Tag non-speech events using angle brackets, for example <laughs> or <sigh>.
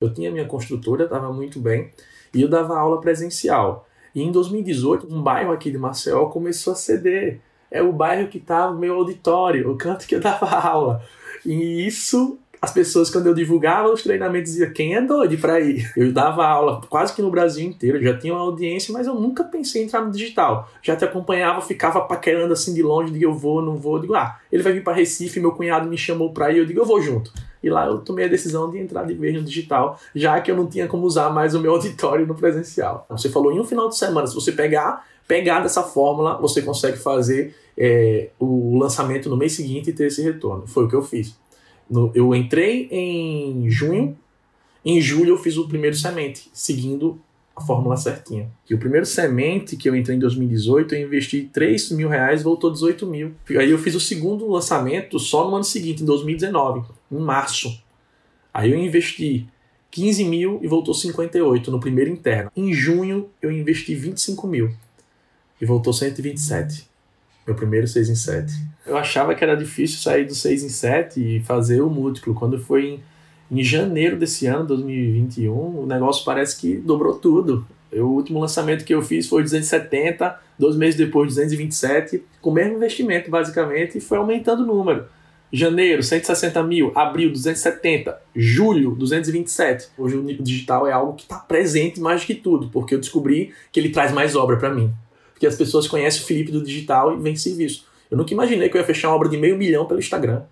Eu tinha minha construtora, estava muito bem, e eu dava aula presencial. E em 2018, um bairro aqui de Maceió começou a ceder. É o bairro que estava meu auditório, o canto que eu dava <laughs> aula. E isso as pessoas, quando eu divulgava os treinamentos, diziam: quem é doido para ir? Eu dava aula quase que no Brasil inteiro, já tinha uma audiência, mas eu nunca pensei em entrar no digital. Já te acompanhava, ficava paquerando assim de longe, digo: eu vou, não vou. Eu digo: ah, ele vai vir para Recife, meu cunhado me chamou para ir, eu digo: eu vou junto. E lá eu tomei a decisão de entrar de vez no digital, já que eu não tinha como usar mais o meu <laughs> auditório no presencial. Você falou em um final de semana, se você pegar, pegar dessa fórmula, você consegue fazer é, o lançamento no mês seguinte e ter esse retorno. Foi o que eu fiz. No, eu entrei em junho, em julho eu fiz o primeiro semente, seguindo a fórmula certinha. E o primeiro semente que eu entrei em 2018, eu investi 3 mil reais, voltou 18 mil. Aí eu fiz o segundo lançamento só no ano seguinte, em 2019, em março. Aí eu investi 15 mil e voltou 58 no primeiro interno. Em junho eu investi 25 mil e voltou 127. Meu primeiro 6 em 7. Eu achava que era difícil sair do 6 em 7 e fazer o múltiplo. Quando foi em, em janeiro desse ano, 2021, o negócio parece que dobrou tudo. Eu, o último lançamento que eu fiz foi 270, dois meses depois 227, com o mesmo investimento basicamente, e foi aumentando o número. Janeiro, 160 mil. Abril, 270. Julho, 227. Hoje o digital é algo que está presente mais do que tudo, porque eu descobri que ele traz mais obra para mim porque as pessoas conhecem o Felipe do digital e vem serviço. Eu nunca imaginei que eu ia fechar uma obra de meio milhão pelo Instagram.